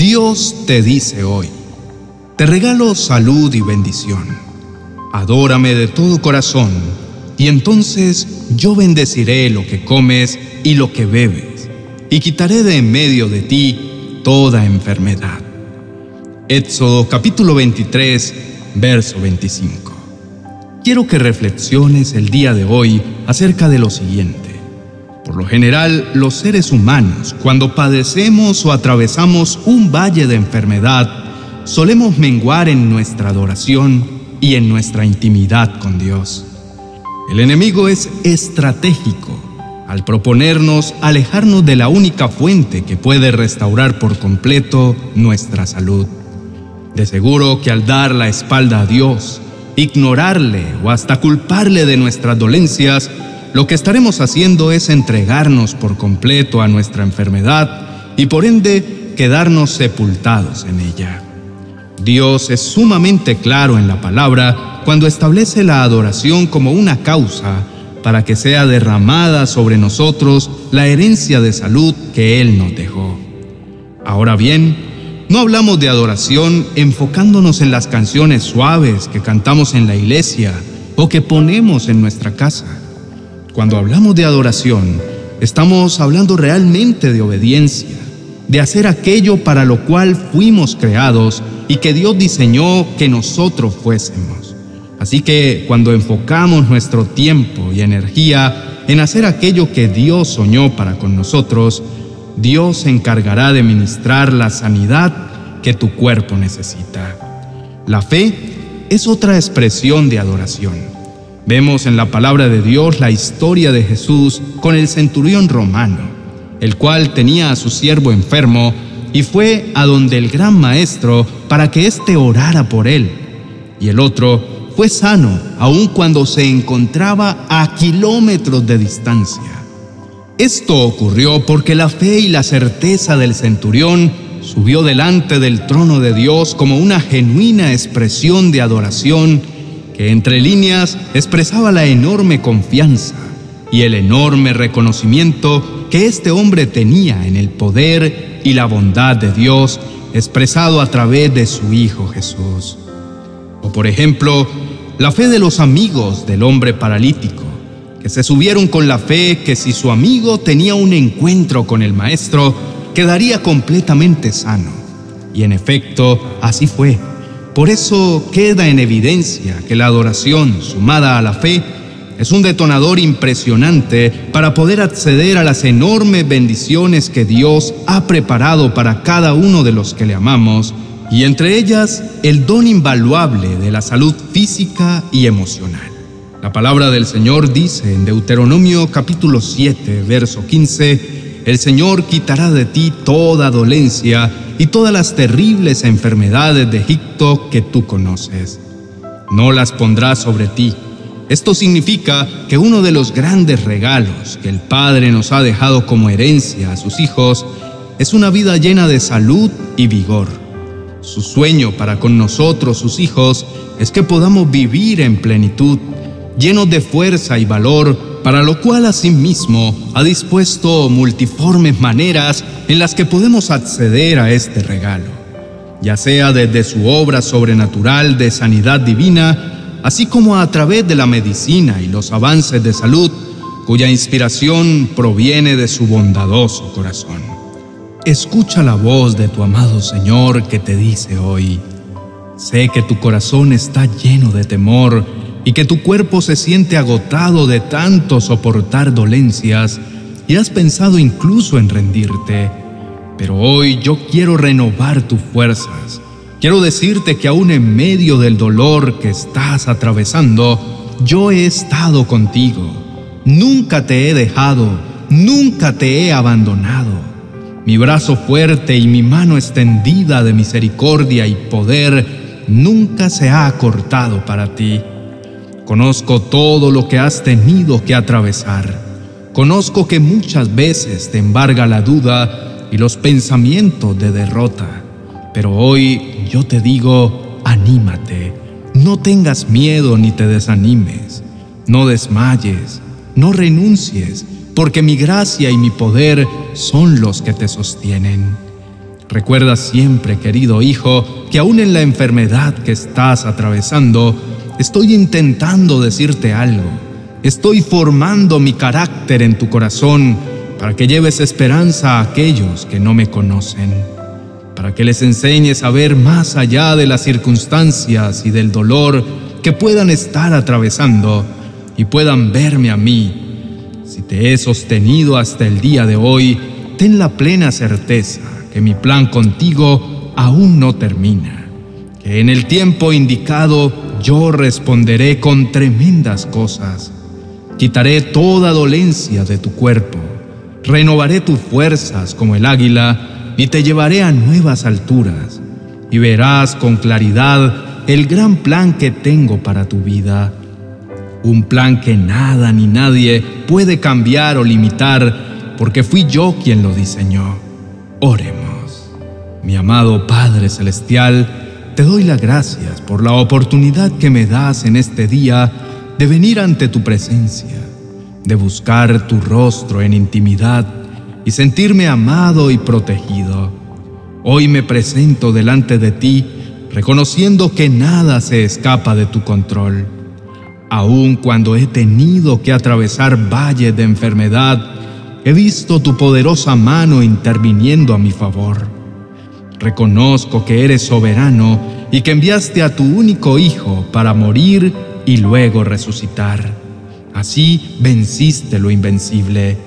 Dios te dice hoy, te regalo salud y bendición. Adórame de todo corazón, y entonces yo bendeciré lo que comes y lo que bebes, y quitaré de en medio de ti toda enfermedad. Éxodo capítulo 23, verso 25. Quiero que reflexiones el día de hoy acerca de lo siguiente. Por lo general, los seres humanos, cuando padecemos o atravesamos un valle de enfermedad, solemos menguar en nuestra adoración y en nuestra intimidad con Dios. El enemigo es estratégico al proponernos alejarnos de la única fuente que puede restaurar por completo nuestra salud. De seguro que al dar la espalda a Dios, ignorarle o hasta culparle de nuestras dolencias, lo que estaremos haciendo es entregarnos por completo a nuestra enfermedad y por ende quedarnos sepultados en ella. Dios es sumamente claro en la palabra cuando establece la adoración como una causa para que sea derramada sobre nosotros la herencia de salud que Él nos dejó. Ahora bien, no hablamos de adoración enfocándonos en las canciones suaves que cantamos en la iglesia o que ponemos en nuestra casa. Cuando hablamos de adoración, estamos hablando realmente de obediencia, de hacer aquello para lo cual fuimos creados y que Dios diseñó que nosotros fuésemos. Así que cuando enfocamos nuestro tiempo y energía en hacer aquello que Dios soñó para con nosotros, Dios se encargará de ministrar la sanidad que tu cuerpo necesita. La fe es otra expresión de adoración. Vemos en la palabra de Dios la historia de Jesús con el centurión romano, el cual tenía a su siervo enfermo y fue a donde el gran maestro para que éste orara por él. Y el otro fue sano, aun cuando se encontraba a kilómetros de distancia. Esto ocurrió porque la fe y la certeza del centurión subió delante del trono de Dios como una genuina expresión de adoración que entre líneas expresaba la enorme confianza y el enorme reconocimiento que este hombre tenía en el poder y la bondad de Dios expresado a través de su Hijo Jesús. O por ejemplo, la fe de los amigos del hombre paralítico, que se subieron con la fe que si su amigo tenía un encuentro con el Maestro, quedaría completamente sano. Y en efecto, así fue. Por eso queda en evidencia que la adoración, sumada a la fe, es un detonador impresionante para poder acceder a las enormes bendiciones que Dios ha preparado para cada uno de los que le amamos, y entre ellas el don invaluable de la salud física y emocional. La palabra del Señor dice en Deuteronomio capítulo 7, verso 15, El Señor quitará de ti toda dolencia y todas las terribles enfermedades de Egipto que tú conoces. No las pondrá sobre ti. Esto significa que uno de los grandes regalos que el Padre nos ha dejado como herencia a sus hijos es una vida llena de salud y vigor. Su sueño para con nosotros, sus hijos, es que podamos vivir en plenitud, llenos de fuerza y valor para lo cual asimismo ha dispuesto multiformes maneras en las que podemos acceder a este regalo, ya sea desde su obra sobrenatural de sanidad divina, así como a través de la medicina y los avances de salud, cuya inspiración proviene de su bondadoso corazón. Escucha la voz de tu amado Señor que te dice hoy, sé que tu corazón está lleno de temor, y que tu cuerpo se siente agotado de tanto soportar dolencias y has pensado incluso en rendirte. Pero hoy yo quiero renovar tus fuerzas. Quiero decirte que aún en medio del dolor que estás atravesando, yo he estado contigo. Nunca te he dejado, nunca te he abandonado. Mi brazo fuerte y mi mano extendida de misericordia y poder nunca se ha acortado para ti. Conozco todo lo que has tenido que atravesar. Conozco que muchas veces te embarga la duda y los pensamientos de derrota. Pero hoy yo te digo, anímate. No tengas miedo ni te desanimes. No desmayes. No renuncies, porque mi gracia y mi poder son los que te sostienen. Recuerda siempre, querido hijo, que aún en la enfermedad que estás atravesando, estoy intentando decirte algo. Estoy formando mi carácter en tu corazón para que lleves esperanza a aquellos que no me conocen, para que les enseñes a ver más allá de las circunstancias y del dolor que puedan estar atravesando y puedan verme a mí. Si te he sostenido hasta el día de hoy, ten la plena certeza que mi plan contigo aún no termina, que en el tiempo indicado yo responderé con tremendas cosas. Quitaré toda dolencia de tu cuerpo, renovaré tus fuerzas como el águila y te llevaré a nuevas alturas y verás con claridad el gran plan que tengo para tu vida. Un plan que nada ni nadie puede cambiar o limitar porque fui yo quien lo diseñó. Oremos. Mi amado Padre Celestial, te doy las gracias por la oportunidad que me das en este día de venir ante tu presencia, de buscar tu rostro en intimidad y sentirme amado y protegido. Hoy me presento delante de ti reconociendo que nada se escapa de tu control. Aun cuando he tenido que atravesar valles de enfermedad, He visto tu poderosa mano interviniendo a mi favor. Reconozco que eres soberano y que enviaste a tu único Hijo para morir y luego resucitar. Así venciste lo invencible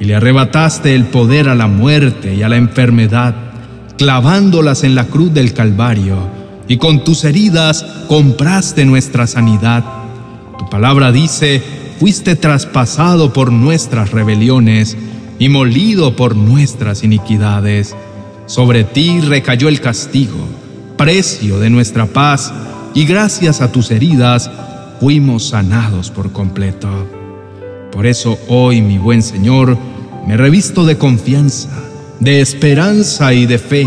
y le arrebataste el poder a la muerte y a la enfermedad, clavándolas en la cruz del Calvario, y con tus heridas compraste nuestra sanidad. Tu palabra dice, fuiste traspasado por nuestras rebeliones y molido por nuestras iniquidades. Sobre ti recayó el castigo, precio de nuestra paz, y gracias a tus heridas fuimos sanados por completo. Por eso hoy, mi buen Señor, me revisto de confianza, de esperanza y de fe.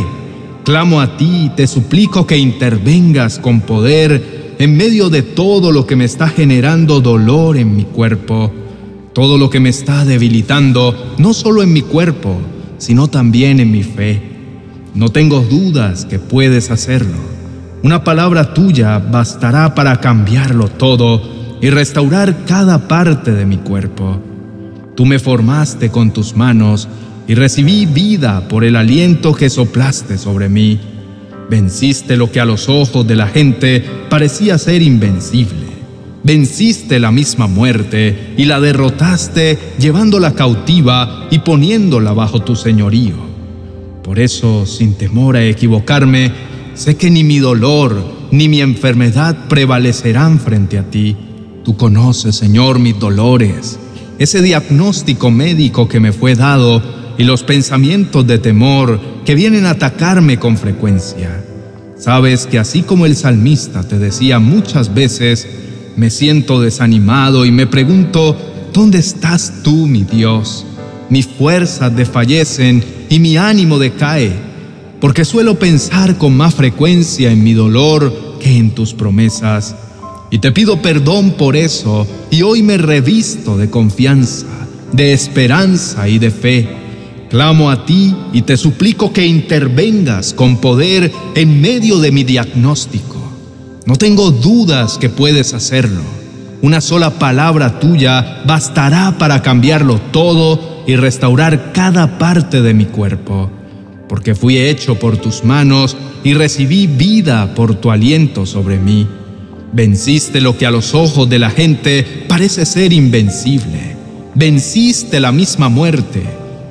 Clamo a ti y te suplico que intervengas con poder en medio de todo lo que me está generando dolor en mi cuerpo, todo lo que me está debilitando, no solo en mi cuerpo, sino también en mi fe. No tengo dudas que puedes hacerlo. Una palabra tuya bastará para cambiarlo todo y restaurar cada parte de mi cuerpo. Tú me formaste con tus manos y recibí vida por el aliento que soplaste sobre mí. Venciste lo que a los ojos de la gente parecía ser invencible. Venciste la misma muerte y la derrotaste llevándola cautiva y poniéndola bajo tu señorío. Por eso, sin temor a equivocarme, sé que ni mi dolor ni mi enfermedad prevalecerán frente a ti. Tú conoces, Señor, mis dolores, ese diagnóstico médico que me fue dado y los pensamientos de temor que vienen a atacarme con frecuencia. Sabes que así como el salmista te decía muchas veces, me siento desanimado y me pregunto, ¿dónde estás tú, mi Dios? Mis fuerzas desfallecen y mi ánimo decae, porque suelo pensar con más frecuencia en mi dolor que en tus promesas. Y te pido perdón por eso, y hoy me revisto de confianza, de esperanza y de fe Clamo a ti y te suplico que intervengas con poder en medio de mi diagnóstico. No tengo dudas que puedes hacerlo. Una sola palabra tuya bastará para cambiarlo todo y restaurar cada parte de mi cuerpo, porque fui hecho por tus manos y recibí vida por tu aliento sobre mí. Venciste lo que a los ojos de la gente parece ser invencible. Venciste la misma muerte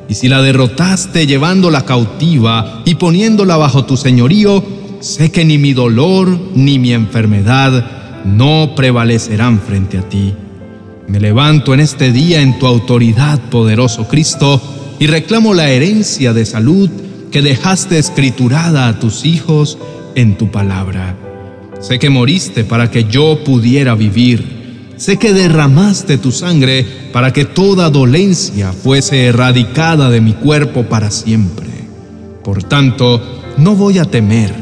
y si la derrotaste llevándola cautiva y poniéndola bajo tu señorío, sé que ni mi dolor ni mi enfermedad no prevalecerán frente a ti. Me levanto en este día en tu autoridad, poderoso Cristo, y reclamo la herencia de salud que dejaste escriturada a tus hijos en tu palabra. Sé que moriste para que yo pudiera vivir Sé que derramaste tu sangre para que toda dolencia fuese erradicada de mi cuerpo para siempre. Por tanto, no voy a temer.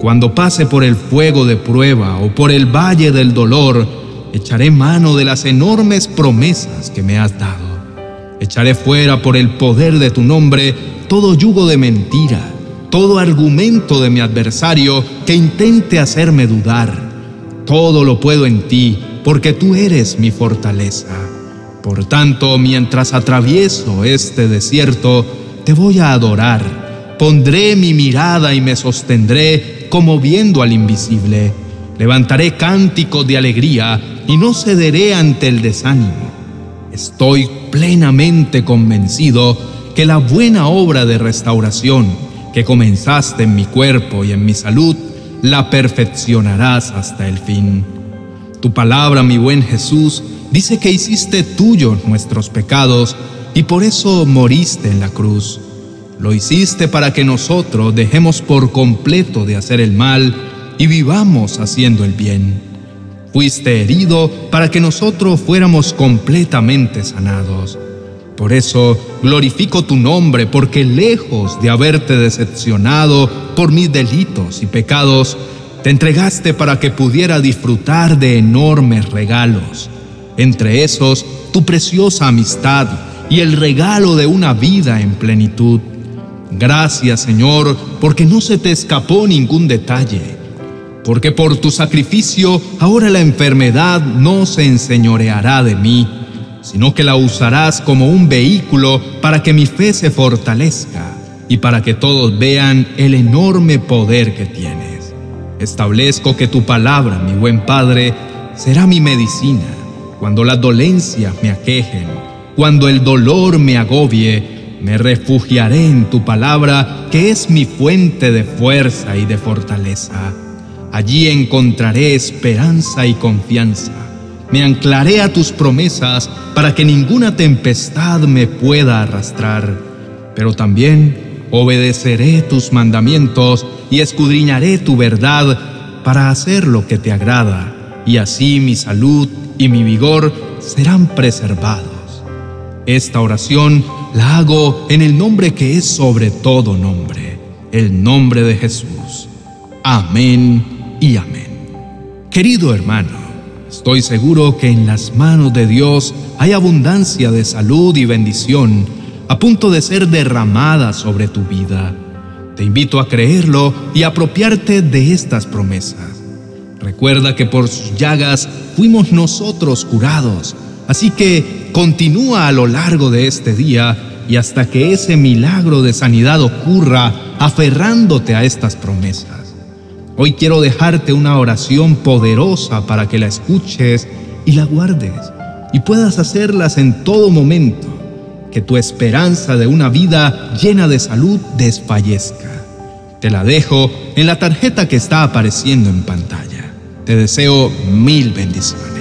Cuando pase por el fuego de prueba o por el valle del dolor, echaré mano de las enormes promesas que me has dado. Echaré fuera por el poder de tu nombre todo yugo de mentira todo argumento de mi adversario que intente hacerme dudar. Todo lo puedo en ti, porque tú eres mi fortaleza. Por tanto, mientras atravieso este desierto, te voy a adorar. Pondré mi mirada y me sostendré como viendo al invisible. Levantaré cánticos de alegría y no cederé ante el desánimo. Estoy plenamente convencido que la buena obra de restauración que comenzaste en mi cuerpo y en mi salud, la perfeccionarás hasta el fin. Tu palabra, mi buen Jesús, dice que hiciste tuyos nuestros pecados y por eso moriste en la cruz. Lo hiciste para que nosotros dejemos por completo de hacer el mal y vivamos haciendo el bien. Fuiste herido para que nosotros fuéramos completamente sanados. Por eso glorifico tu nombre, porque lejos de haberte decepcionado por mis delitos y pecados, te entregaste para que pudiera disfrutar de enormes regalos, entre esos tu preciosa amistad y el regalo de una vida en plenitud. Gracias Señor, porque no se te escapó ningún detalle, porque por tu sacrificio ahora la enfermedad no se enseñoreará de mí sino que la usarás como un vehículo para que mi fe se fortalezca y para que todos vean el enorme poder que tienes. Establezco que tu palabra, mi buen Padre, será mi medicina cuando las dolencias me aquejen, cuando el dolor me agobie, me refugiaré en tu palabra, que es mi fuente de fuerza y de fortaleza. Allí encontraré esperanza y confianza me anclaré a tus promesas para que ninguna tempestad me pueda arrastrar, pero también obedeceré tus mandamientos y escudriñaré tu verdad para hacer lo que te agrada, y así mi salud y mi vigor serán preservados. Esta oración la hago en el nombre que es sobre todo nombre, el nombre de Jesús. Amén y amén. Querido hermano, Estoy seguro que en las manos de Dios hay abundancia de salud y bendición a punto de ser derramada sobre tu vida. Te invito a creerlo y apropiarte de estas promesas. Recuerda que por sus llagas fuimos nosotros curados, así que continúa a lo largo de este día y hasta que ese milagro de sanidad ocurra aferrándote a estas promesas. Hoy quiero dejarte una oración poderosa para que la escuches y la guardes y puedas hacerlas en todo momento, que tu esperanza de una vida llena de salud desfallezca. Te la dejo en la tarjeta que está apareciendo en pantalla. Te deseo mil bendiciones.